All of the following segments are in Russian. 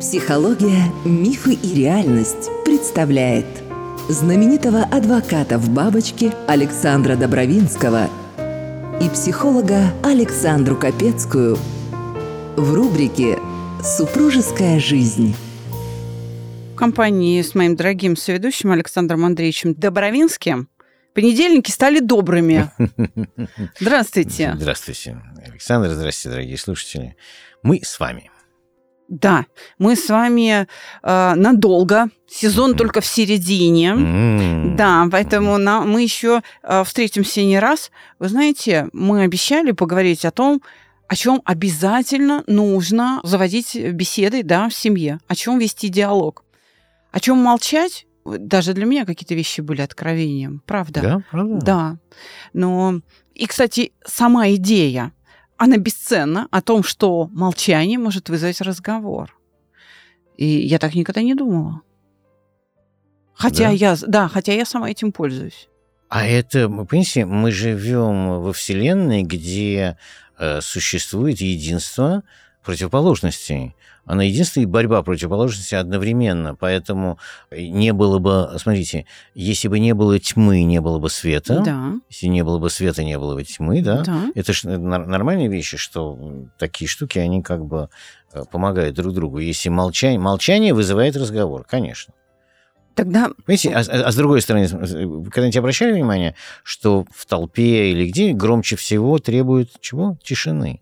Психология, мифы и реальность представляет знаменитого адвоката в бабочке Александра Добровинского и психолога Александру Капецкую в рубрике «Супружеская жизнь». Компании с моим дорогим соведущим Александром Андреевичем Добровинским понедельники стали добрыми. Здравствуйте. Здравствуйте, Александр. Здравствуйте, дорогие слушатели. Мы с вами. Да, мы с вами э, надолго. Сезон mm-hmm. только в середине. Mm-hmm. Да, поэтому на, мы еще э, встретимся не раз. Вы знаете, мы обещали поговорить о том, о чем обязательно нужно заводить беседы да, в семье, о чем вести диалог. О чем молчать, даже для меня какие-то вещи были откровением, правда? Да, правда. Да. Но и, кстати, сама идея она бесценна о том, что молчание может вызвать разговор. И я так никогда не думала. Хотя да? я, да, хотя я сама этим пользуюсь. А это, понимаете, мы живем во Вселенной, где э, существует единство противоположностей она единственная борьба противоположности одновременно. Поэтому не было бы, смотрите, если бы не было тьмы, не было бы света. Да. Если не было бы света, не было бы тьмы, да. да. Это же нормальные вещи, что такие штуки, они как бы э, помогают друг другу. Если молчание, молчание вызывает разговор, конечно. Тогда... Понимаете, а, а, а с другой стороны, вы когда-нибудь обращали внимание, что в толпе или где громче всего требуют чего? Тишины.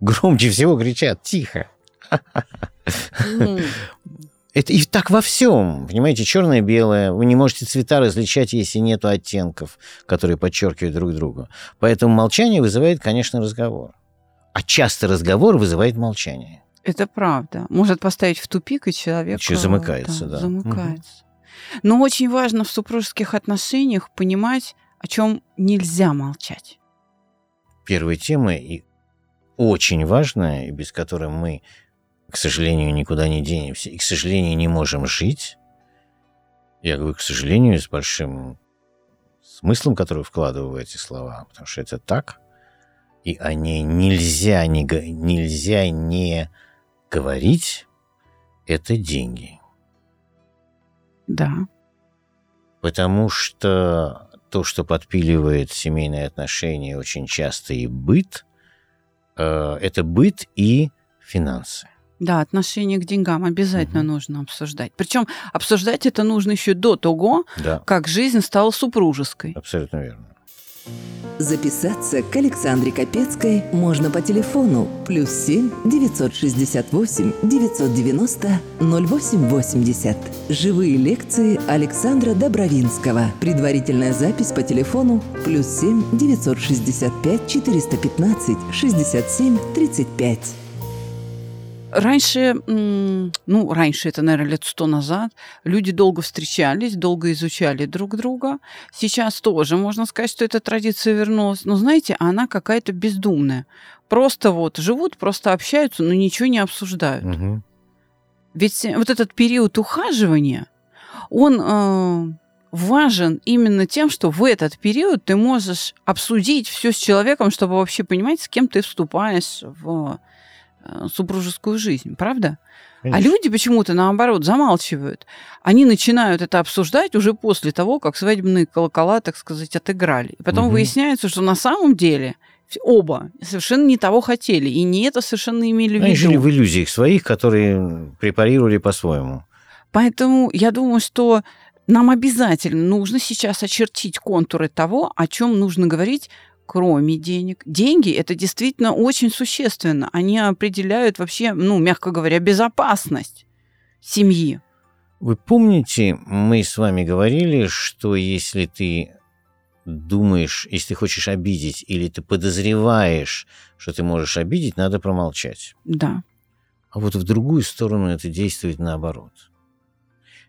Громче всего кричат «тихо». Это и так во всем. Понимаете, черное-белое. Вы не можете цвета различать, если нет оттенков, которые подчеркивают друг друга. Поэтому молчание вызывает, конечно, разговор. А часто разговор вызывает молчание. Это правда. Может поставить в тупик, и человек... Еще замыкается, да. да. Замыкается. Угу. Но очень важно в супружеских отношениях понимать, о чем нельзя молчать. Первая тема и очень важная, и без которой мы к сожалению, никуда не денемся, и, к сожалению, не можем жить, я говорю, к сожалению, с большим смыслом, который вкладываю в эти слова, потому что это так, и о ней нельзя не, нельзя не говорить, это деньги. Да. Потому что то, что подпиливает семейные отношения очень часто и быт, это быт и финансы. Да, отношение к деньгам обязательно угу. нужно обсуждать. Причем обсуждать это нужно еще до того, да. как жизнь стала супружеской. Абсолютно верно. Записаться к Александре Капецкой можно по телефону плюс 7 968 990 0880. Живые лекции Александра Добровинского. Предварительная запись по телефону плюс 7 965 415 67 35. Раньше, ну, раньше, это, наверное, лет сто назад, люди долго встречались, долго изучали друг друга. Сейчас тоже можно сказать, что эта традиция вернулась. Но, знаете, она какая-то бездумная. Просто вот живут, просто общаются, но ничего не обсуждают. Угу. Ведь вот этот период ухаживания, он э, важен именно тем, что в этот период ты можешь обсудить все с человеком, чтобы вообще понимать, с кем ты вступаешь в супружескую жизнь, правда? А Конечно. А люди почему-то, наоборот, замалчивают. Они начинают это обсуждать уже после того, как свадебные колокола, так сказать, отыграли. И потом угу. выясняется, что на самом деле оба совершенно не того хотели, и не это совершенно имели в виду. Они жили в иллюзиях своих, которые препарировали по-своему. Поэтому я думаю, что нам обязательно нужно сейчас очертить контуры того, о чем нужно говорить кроме денег. Деньги – это действительно очень существенно. Они определяют вообще, ну, мягко говоря, безопасность семьи. Вы помните, мы с вами говорили, что если ты думаешь, если ты хочешь обидеть или ты подозреваешь, что ты можешь обидеть, надо промолчать. Да. А вот в другую сторону это действует наоборот.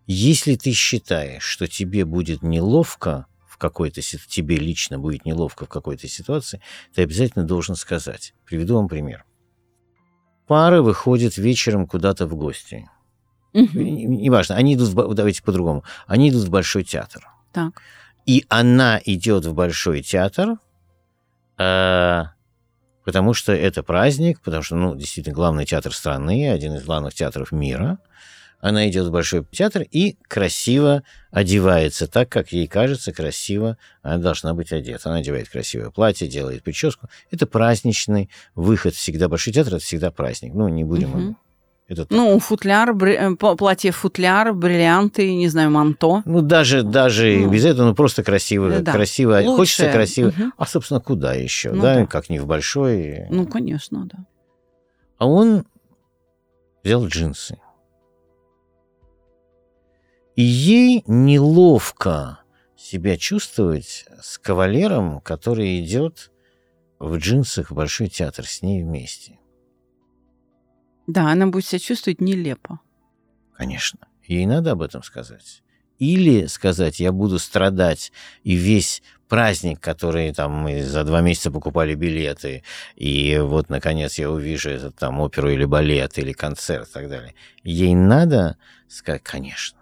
Если ты считаешь, что тебе будет неловко в какой-то тебе лично будет неловко в какой-то ситуации, ты обязательно должен сказать. Приведу вам пример. Пары выходят вечером куда-то в гости. Неважно, они идут, в, давайте по-другому, они идут в Большой театр. Так. И она идет в Большой театр, э, потому что это праздник, потому что, ну, действительно, главный театр страны, один из главных театров мира. Она идет в Большой театр и красиво одевается так, как ей кажется красиво она должна быть одета. Она одевает красивое платье, делает прическу. Это праздничный выход всегда. Большой театр – это всегда праздник. Ну, не будем... Мгм. Это. Ну, футляр, бри- э, пла- платье футляр, бриллианты, не знаю, манто. Ну, даже, даже Ну. без этого, ну, просто красиво, Да. красиво, Лучше. хочется красиво. Мгм. А, собственно, куда еще, Ну да? да. как не в большой. Ну, конечно, да. А он взял джинсы. И ей неловко себя чувствовать с кавалером, который идет в джинсах в Большой театр с ней вместе. Да, она будет себя чувствовать нелепо. Конечно. Ей надо об этом сказать. Или сказать, я буду страдать, и весь праздник, который там мы за два месяца покупали билеты, и вот, наконец, я увижу этот там оперу или балет, или концерт и так далее. Ей надо сказать, конечно.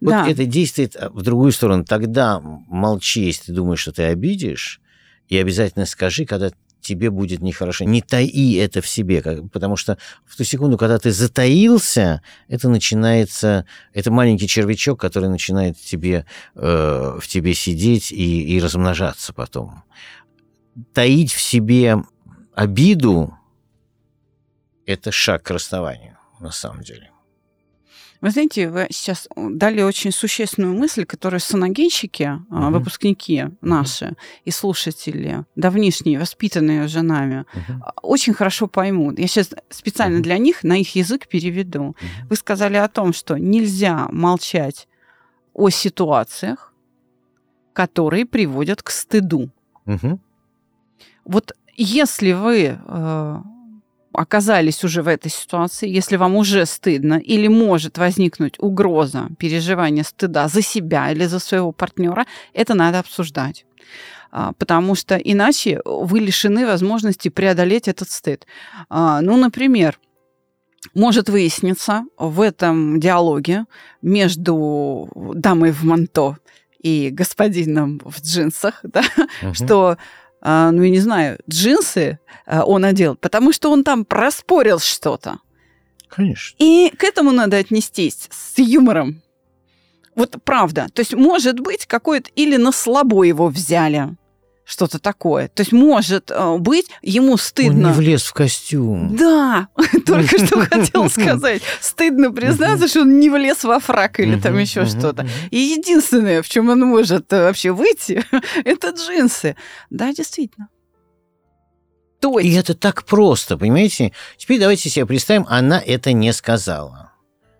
Вот да, это действует а, в другую сторону. Тогда молчи, если ты думаешь, что ты обидишь, и обязательно скажи, когда тебе будет нехорошо. Не таи это в себе, как- потому что в ту секунду, когда ты затаился, это начинается, это маленький червячок, который начинает тебе, э, в тебе сидеть и, и размножаться потом. Таить в себе обиду – это шаг к расставанию, на самом деле. Вы знаете, вы сейчас дали очень существенную мысль, которую соногенщики, а, Мгм. выпускники наши и слушатели, давнишние, воспитанные уже нами, а, очень хорошо поймут. Я сейчас специально Мгм. для них на их язык переведу. Мгм. Вы сказали о том, что нельзя молчать о ситуациях, которые приводят к стыду. Мгм. Вот если вы э, оказались уже в этой ситуации, если вам уже стыдно или может возникнуть угроза переживания стыда за себя или за своего партнера, это надо обсуждать. А, Потому что иначе вы лишены возможности преодолеть этот стыд. А, Ну, например, может выясниться в этом диалоге между дамой в манто и господином в джинсах, да, Мгм. что, ну, я не знаю, джинсы а, он одел, потому что он там проспорил что-то. Конечно. И к этому надо отнестись с юмором. Вот правда. То есть, может быть, какое-то или на слабо его взяли, что-то такое. То есть, может э, быть, ему Он стыдно. не влез в костюм. Да, только что хотел сказать. Стыдно признаться, что он не влез во фрак или там еще что-то. И единственное, в чем он может э, вообще выйти, это джинсы. Да, действительно. То И это так просто, понимаете? Теперь давайте себе представим, она это не сказала.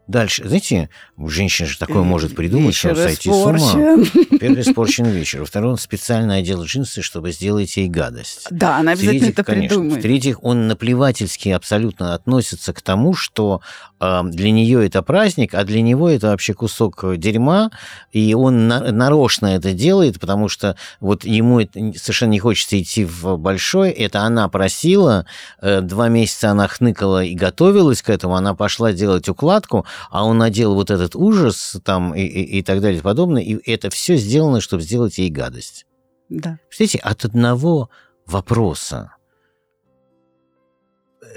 Дальше, знаете, женщина же такое может придумать, что вечер сойти с ума. Во-первых, испорчен вечер. Во-вторых, он специально одел джинсы, чтобы сделать ей гадость. Да, она обязательно В-третьих, это конечно. придумает. В-третьих, он наплевательски абсолютно относится к тому, что э, для нее это праздник, а для него это вообще кусок э, дерьма, и он на- нарочно это делает, потому что вот ему это совершенно не хочется идти в большой, это она просила, э, два месяца она хныкала и готовилась к этому, она пошла делать укладку, а он надел вот этот ужас там и, и- и так далее и подобное, и это все сделано, чтобы сделать ей гадость. Да. Представляете, от одного вопроса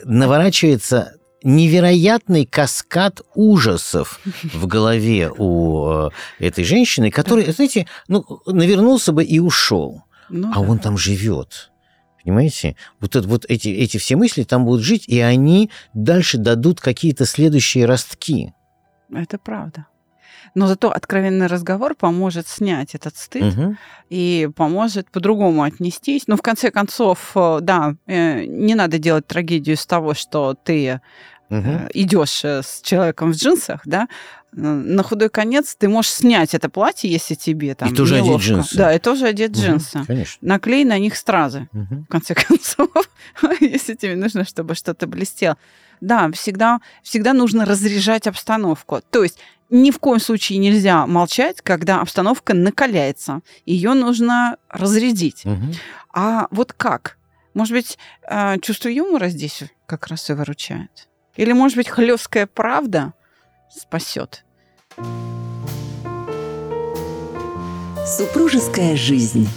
наворачивается невероятный каскад ужасов в голове у э, этой женщины, который, знаете, ну, навернулся бы и ушел, Ну, а да. он там живет. Понимаете? Вот, это, вот эти, эти все мысли там будут жить, и они дальше дадут какие-то следующие ростки. Это правда. Но зато откровенный разговор поможет снять этот стыд Мгм. и поможет по-другому отнестись. Но в конце концов, э, да, э, не надо делать трагедию из того, что ты Мгм. идешь с человеком в джинсах, да. На худой конец ты можешь снять это платье, если тебе там тоже одеть неловко. джинсы. Да, и тоже одеть Мгм. джинсы. Конечно. Наклей на них стразы. Мгм. в конце концов, если тебе нужно, чтобы что-то блестело. Да, всегда, всегда нужно разряжать обстановку. То есть ни в коем случае нельзя молчать, когда обстановка накаляется. Ее нужно разрядить. Мгм. А вот как? Может быть, э, чувство юмора здесь как раз и выручает? Или, может быть, хлесткая правда спасет? Супружеская жизнь.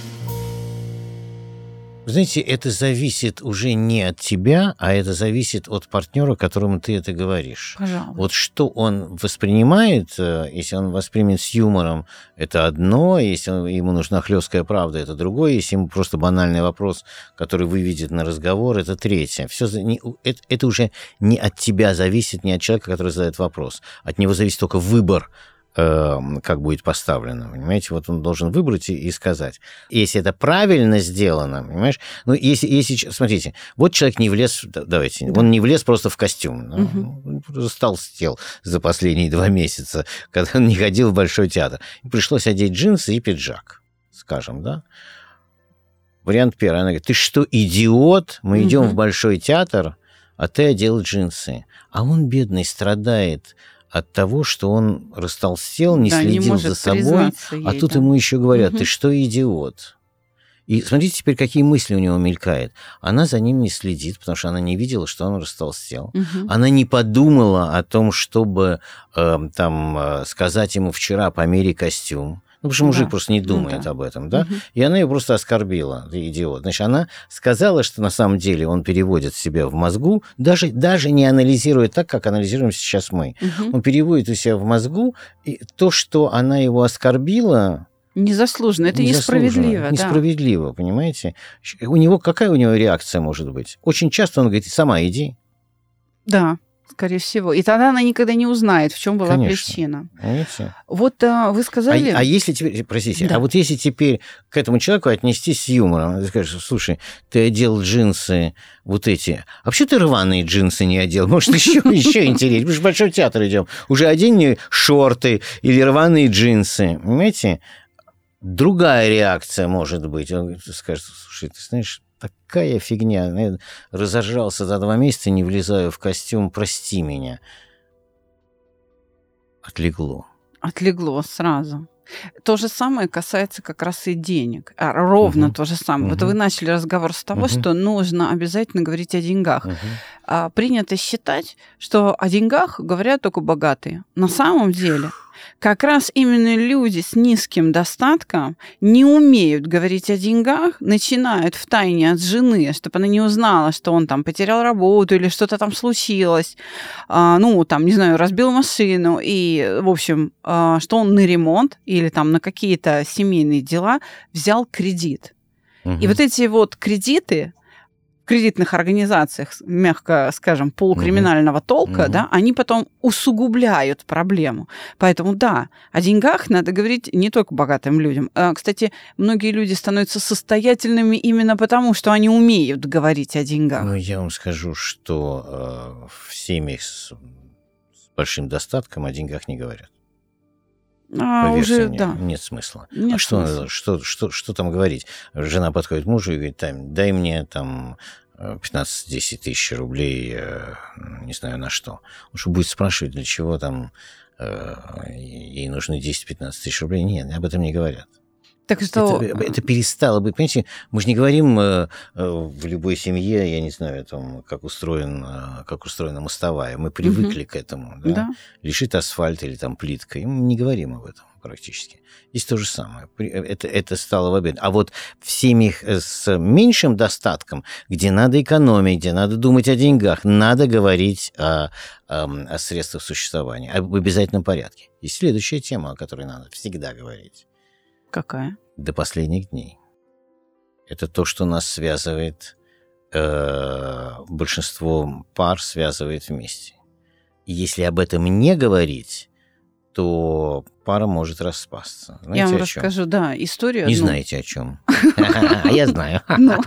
Знаете, это зависит уже не от тебя, а это зависит от партнера, которому ты это говоришь. Пожалуйста. Вот что он воспринимает, э, если он воспримет с юмором, это одно, если он- ему нужна хлесткая правда, это другое, если ему просто банальный вопрос, который выведет на разговор, это третье. Все, это, это уже не от тебя зависит, не от человека, который задает вопрос. От него зависит только выбор, как будет поставлено, понимаете? Вот он должен выбрать и, и сказать. Если это правильно сделано, понимаешь? Ну, если, если, смотрите, вот человек не влез, да- давайте, Да. он не влез просто в костюм, он просто толстел за последние два месяца, когда он не ходил в Большой театр. Пришлось одеть джинсы и пиджак, скажем, да? Вариант первый. Она говорит, ты что, идиот? Мы идем Мгм. в Большой театр, а ты одел джинсы. А он, бедный, страдает от того, что он растолстел, не Да, следил может за собой, а ей, тут да. ему еще говорят, ты что, идиот? И смотрите теперь, какие мысли у него мелькают. Она за ним не следит, потому что она не видела, что он растолстел. Мгм. Она не подумала о том, чтобы э, там э, сказать ему вчера помери костюм. Ну, потому что мужик Да. просто не Ну думает да. об этом, да? Мгм. И она ее просто оскорбила, ты идиот. Значит, она сказала, что на самом деле он переводит себя в мозгу, даже, даже не анализируя так, как анализируем сейчас мы. Мгм. Он переводит у себя в мозгу, и то, что она его оскорбила, Незаслуженно. Это незаслуженно, несправедливо. да. Несправедливо, понимаете? У него какая у него реакция может быть? Очень часто он говорит, сама иди. Да, скорее всего. И тогда она никогда не узнает, в чем была Конечно. причина. Понимаете? Вот а, вы А, сказали... а если теперь, простите, Да. а вот если теперь к этому человеку отнестись с юмором, ты скажешь, слушай, ты одел джинсы вот эти, а почему ты рваные джинсы не одел? Может, еще, еще интереснее, мы же в Большой театр идем. Уже одень шорты или рваные джинсы, понимаете? Другая реакция может быть. Он скажет, слушай, ты знаешь, такая фигня. Я разожрался за два месяца, не влезаю в костюм, прости меня. Отлегло. Отлегло сразу. То же самое касается как раз и денег. А, ровно Мгм. то же самое. Вот Мгм. вы начали разговор с того, Мгм. что нужно обязательно говорить о деньгах. Мгм. А, принято считать, что о деньгах говорят только богатые. На самом деле, как раз именно люди с низким достатком не умеют говорить о деньгах, начинают в тайне от жены, чтобы она не узнала, что он там потерял работу или что-то там случилось, а, ну, там, не знаю, разбил машину, и, в общем, а, что он на ремонт или там на какие-то семейные дела взял кредит. И Мгм. вот эти вот кредиты в кредитных организациях, мягко скажем, полукриминального толка, Мгм. да, они потом усугубляют проблему. Поэтому да, о деньгах надо говорить не только богатым людям. А, Кстати, многие люди становятся состоятельными именно потому, что они умеют говорить о деньгах. Ну, я вам скажу, что э, в семьях с, с большим достатком о деньгах не говорят. А, уже, мне, да. нет смысла. Нет а что, смысла. что, что, что там говорить? Жена подходит к мужу и говорит, «Тайм, дай мне там э, 15-10 тысяч рублей, э, не знаю на что. Он что будет спрашивать, для чего там э, ей нужны 10-15 тысяч рублей? Нет, об этом не говорят. Так что... Это, это перестало быть. Понимаете, мы же не говорим э, э, в любой семье, я не знаю, там, как, устроен, э, как устроена мостовая. Мы привыкли к этому. Да? Да. Лежит асфальт или там плитка. И мы не говорим об этом практически. Здесь то же самое. При- Это, это стало в обед. А вот в семьях э, с меньшим достатком, где надо экономить, где надо думать о деньгах, надо говорить о, о- о средствах существования, об обязательном порядке. И следующая тема, о которой надо всегда говорить Какая? до последних дней. Это то, что нас связывает, э, большинство пар связывает вместе. И если об этом не говорить, то пара может распасться. Знаете, Я вам расскажу, да, историю. Не одну. знаете о чем. А я знаю. Ну.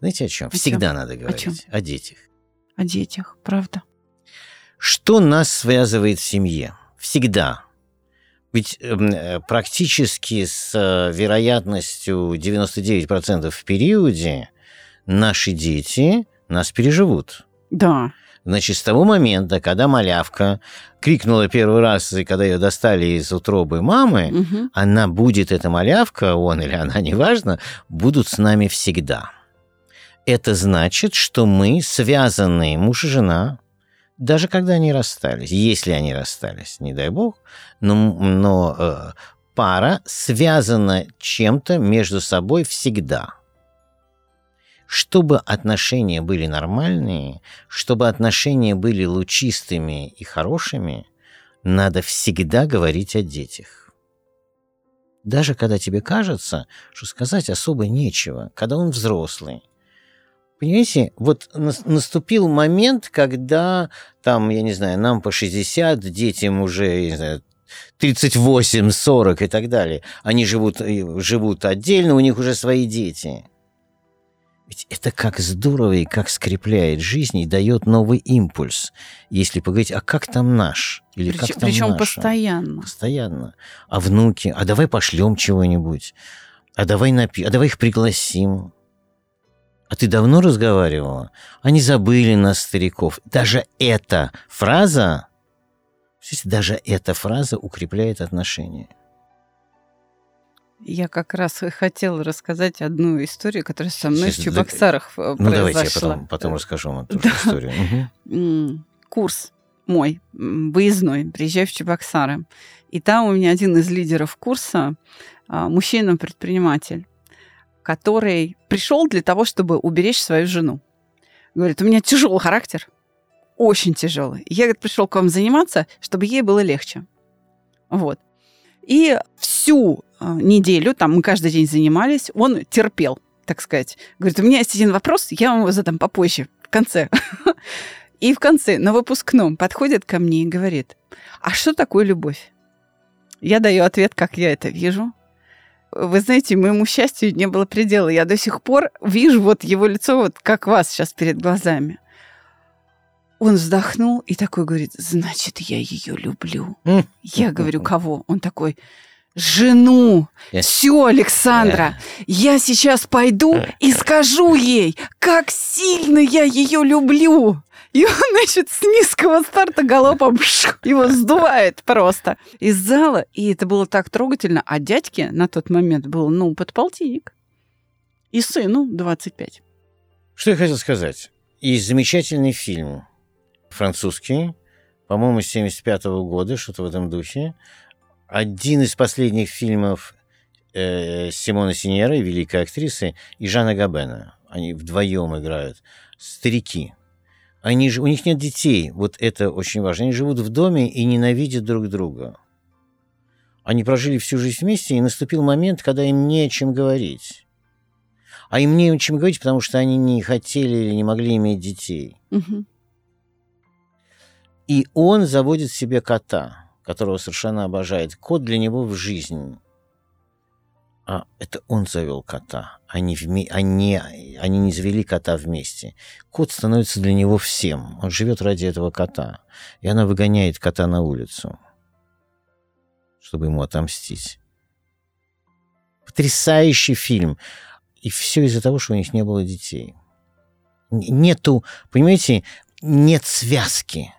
Знаете о чем? Всегда надо говорить о детях. О детях, правда. Что нас связывает в семье? Всегда. Ведь эм, э, практически с э, вероятностью 99% в периоде наши дети нас переживут. Да. Значит, с того момента, когда малявка крикнула первый раз, и когда ее достали из утробы мамы, Мгм. она будет, эта малявка, он или она, неважно, будут с нами всегда. Это значит, что мы связаны, муж и жена, даже когда они расстались, если они расстались, не дай бог, но, но э, пара связана чем-то между собой всегда. чтобы отношения были нормальные, чтобы отношения были лучистыми и хорошими, надо всегда говорить о детях. Даже когда тебе кажется, что сказать особо нечего, когда он взрослый. Понимаете, вот наступил момент, когда там, я не знаю, нам по 60, детям уже, я не знаю, 38, 40 и так далее. Они живут, живут отдельно, у них уже свои дети. Ведь это как здорово и как скрепляет жизнь и дает новый импульс. Если поговорить, а как там наш? Или причем, как там причем наша? постоянно. Постоянно. А внуки? А давай пошлем чего-нибудь? А давай напи... А давай их пригласим? А ты давно разговаривала? Они забыли нас, стариков. Даже эта фраза, даже эта фраза укрепляет отношения. Я как раз и хотела рассказать одну историю, которая со мной Сейчас, в Чебоксарах да, произошла. Ну, давайте я потом, потом расскажу вам эту да. историю. Угу. Курс мой, выездной, приезжаю в Чебоксары. И там у меня один из лидеров курса, а, мужчина-предприниматель, который пришел для того, чтобы уберечь свою жену. Говорит, у меня тяжелый характер, очень тяжелый. Я говорит, пришел к вам заниматься, чтобы ей было легче. Вот. И всю а, неделю, там мы каждый день занимались, он терпел, так сказать. Говорит, у меня есть один вопрос, я вам его задам попозже, в конце. И в конце, на выпускном, подходит ко мне и говорит, а что такое любовь? Я даю ответ, как я это вижу. Вы знаете, моему счастью не было предела. Я до сих пор вижу вот его лицо, вот как вас сейчас перед глазами. Он вздохнул и такой говорит, значит, я ее люблю. Я говорю, кого? Он такой, жену. Yes. Все, Александра, yeah. я сейчас пойду и скажу ей, как сильно я ее люблю. И он, значит, с низкого старта галопом его сдувает просто из зала. И это было так трогательно. А дядьке на тот момент был, ну, подполтинник. И сыну 25. Что я хотел сказать? И замечательный фильм французский, по-моему, 75 -го года, что-то в этом духе, один из последних фильмов э, Симона Синьера, великой актрисы, и Жана Габена. Они вдвоем играют. Старики. Они же, у них нет детей, вот это очень важно. Они живут в доме и ненавидят друг друга. Они прожили всю жизнь вместе, и наступил момент, когда им не о чем говорить. А им не о чем говорить, потому что они не хотели или не могли иметь детей. Угу. И он заводит себе кота – которого совершенно обожает. Кот для него в жизнь. А это он завел кота. Они, вме... они, они не завели кота вместе. Кот становится для него всем. Он живет ради этого кота. И она выгоняет кота на улицу, чтобы ему отомстить. Потрясающий фильм. И все из-за того, что у них не было детей. Нету, понимаете, нет связки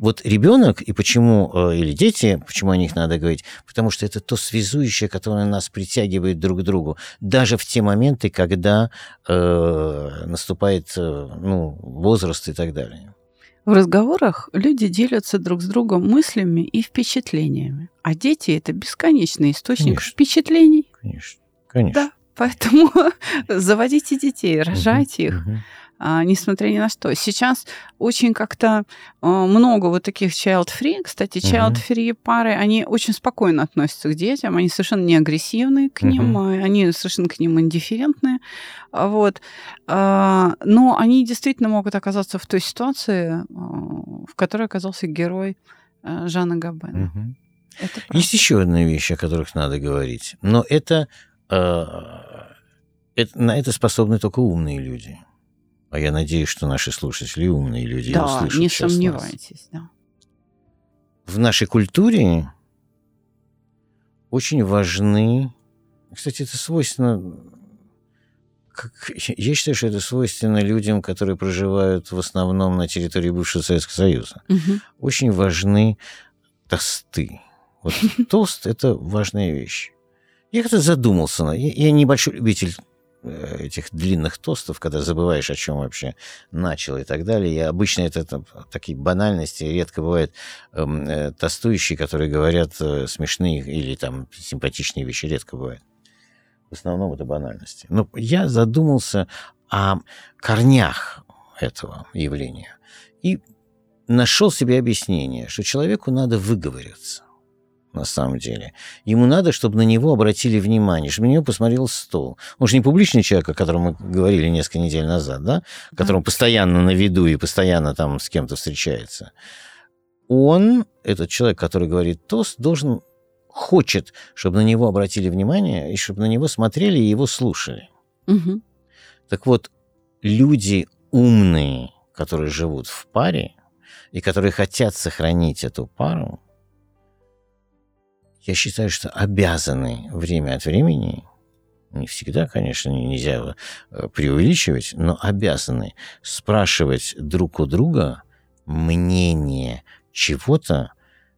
вот ребенок и почему, э, или дети, почему о них надо говорить, потому что это то связующее, которое нас притягивает друг к другу, даже в те моменты, когда э, наступает э, ну, возраст и так далее. В разговорах люди делятся друг с другом мыслями и впечатлениями, а дети это бесконечный источник Конечно. впечатлений. Конечно, конечно. Да, поэтому заводите детей, рожайте угу, их. Угу несмотря ни на что. Сейчас очень как-то а, много вот таких child-free. Кстати, child-free пары, они очень спокойно относятся к детям, они совершенно не агрессивные к ним, uh они совершенно к ним индифферентные. Вот. А, но они действительно могут оказаться в той ситуации, в которой оказался герой Жана Габена. uh Это Есть еще одна вещь, о которых надо говорить, но это, это на это способны только умные люди. А я надеюсь, что наши слушатели умные люди да, услышат не сомневайтесь, нас. да. В нашей культуре очень важны... Кстати, это свойственно... Как, я считаю, что это свойственно людям, которые проживают в основном на территории бывшего Советского Союза. Угу. Очень важны тосты. Вот тост – это важная вещь. Я как-то задумался. Я, я небольшой любитель этих длинных тостов, когда забываешь, о чем вообще начал и так далее. И обычно это там, такие банальности, редко бывают эм, э, тостующие, которые говорят э, смешные или там симпатичные вещи, редко бывает. В основном это банальности. Но я задумался о корнях этого явления и нашел себе объяснение, что человеку надо выговориться на самом деле. Ему надо, чтобы на него обратили внимание, чтобы на него посмотрел стол. Он же не публичный человек, о котором мы говорили несколько недель назад, да? Которому постоянно на виду и постоянно там с кем-то встречается. Он, этот человек, который говорит тост, должен, хочет, чтобы на него обратили внимание и чтобы на него смотрели и его слушали. Мгм. Так вот, люди умные, которые живут в паре и которые хотят сохранить эту пару, я считаю, что обязаны время от времени, не всегда, конечно, не- нельзя э, преувеличивать, но обязаны спрашивать друг у друга мнение чего-то,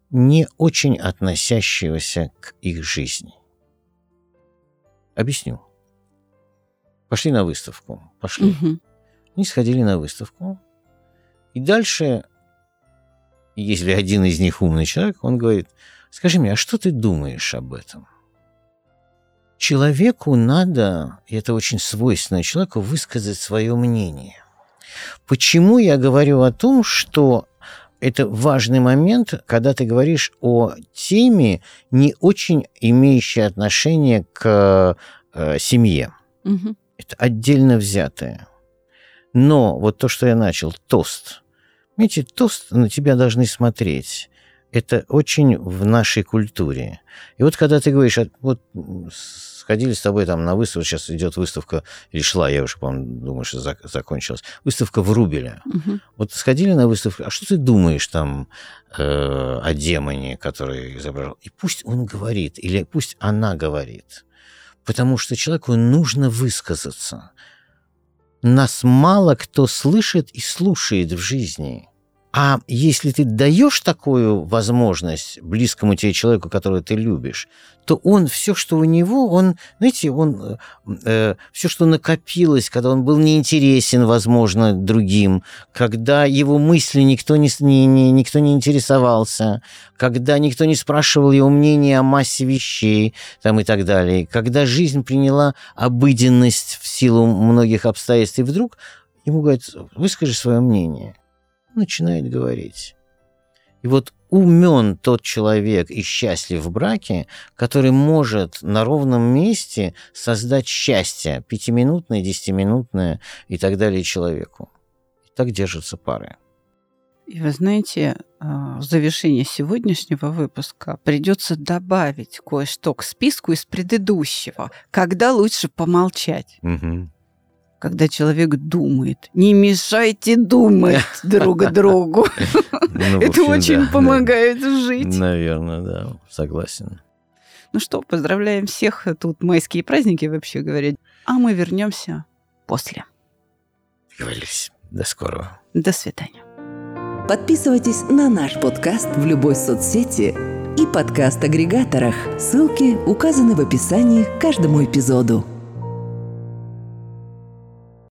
не очень относящегося к их жизни. Объясню. Пошли на выставку. Пошли. Мгм. Они сходили на выставку. И дальше, если один из них умный человек, он говорит, скажи мне, а что ты думаешь об этом? Человеку надо, и это очень свойственно человеку, высказать свое мнение. Почему я говорю о том, что это важный момент, когда ты говоришь о теме, не очень имеющей отношение к э, семье Мгм. это отдельно взятое. Но вот то, что я начал, тост. Видите, тост на тебя должны смотреть. Это очень в нашей культуре. И вот когда ты говоришь, а вот сходили с тобой там на выставку, сейчас идет выставка, или шла, я уже, по-моему, думаю, что зак- закончилась, выставка в Рубеле. Мгм. Вот сходили на выставку, а что ты думаешь там э, о демоне, который изображал? И пусть он говорит, или пусть она говорит. Потому что человеку нужно высказаться. Нас мало кто слышит и слушает в жизни. А если ты даешь такую возможность близкому тебе человеку, которого ты любишь, то он все, что у него, он, знаете, он э, все, что накопилось, когда он был неинтересен, возможно, другим, когда его мысли никто не, не, не- никто не интересовался, когда никто не спрашивал его мнения о массе вещей там, и так далее, когда жизнь приняла обыденность в силу многих обстоятельств, и вдруг ему говорят, выскажи свое мнение. Начинает говорить. И вот умен тот человек и счастлив в браке, который может на ровном месте создать счастье, пятиминутное, десятиминутное и так далее человеку. И так держатся пары. И вы знаете, а, в завершение сегодняшнего выпуска придется добавить кое-что к списку из предыдущего. Когда лучше помолчать? Когда человек думает. Не мешайте думать друг другу. Ну, Это очень помогает жить. Наверное, да, согласен. Ну что, поздравляем всех. Тут майские праздники, вообще говоря. А мы вернемся после. Договорились. До скорого. До свидания. Подписывайтесь на наш подкаст в любой соцсети и подкаст-агрегаторах. Ссылки указаны в описании к каждому эпизоду.